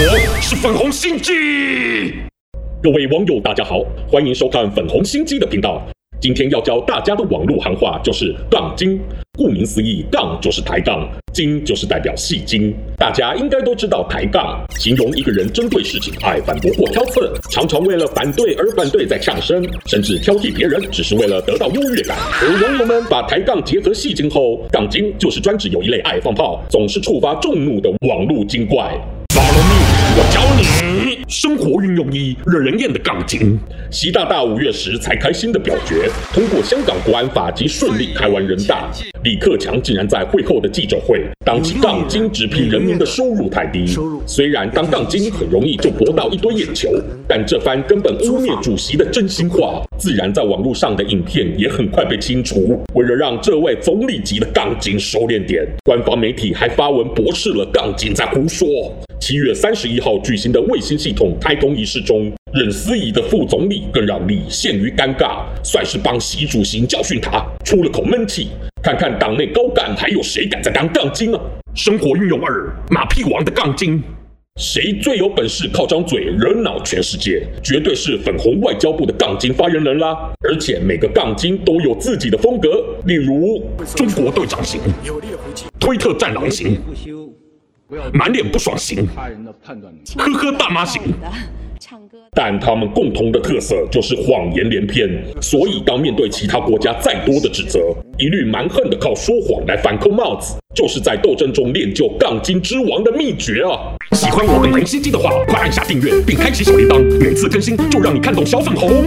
我是粉红心机。各位网友，大家好，欢迎收看粉红心机的频道。今天要教大家的网络行话就是“杠精”。顾名思义，杠就是抬杠，精就是代表戏精。大家应该都知道，抬杠形容一个人针对事情爱反驳或挑刺，常常为了反对而反对，在呛声，甚至挑剔别人，只是为了得到优越感。而网友们把抬杠结合戏精后，杠精就是专指有一类爱放炮，总是触发众怒的网络精怪。运用一惹人厌的杠精。习大大五月时才开心的表决通过香港国安法及顺利开完人大，李克强竟然在会后的记者会当起杠精，只批人民的收入太低。虽然当杠精很容易就博到一堆眼球，但这番根本污蔑主席的真心话，自然在网络上的影片也很快被清除。为了让这位总理级的杠精收敛点，官方媒体还发文驳斥了杠精在胡说。七月三十一号举行的卫星系统开通仪式中，任思仪的副总理更让李陷于尴尬，算是帮习主席教训他出了口闷气。看看党内高干还有谁敢再当杠精啊？生活运用二，马屁王的杠精，谁最有本事靠张嘴惹恼全世界？绝对是粉红外交部的杠精发言人啦！而且每个杠精都有自己的风格，例如中国队长型、推特战狼型。满脸不爽型，呵呵大妈型，但他们共同的特色就是谎言连篇，所以当面对其他国家再多的指责，一律蛮横的靠说谎来反扣帽子，就是在斗争中练就杠精之王的秘诀啊！喜欢我们红心机的话，快按下订阅并开启小铃铛，每次更新就让你看懂小粉红。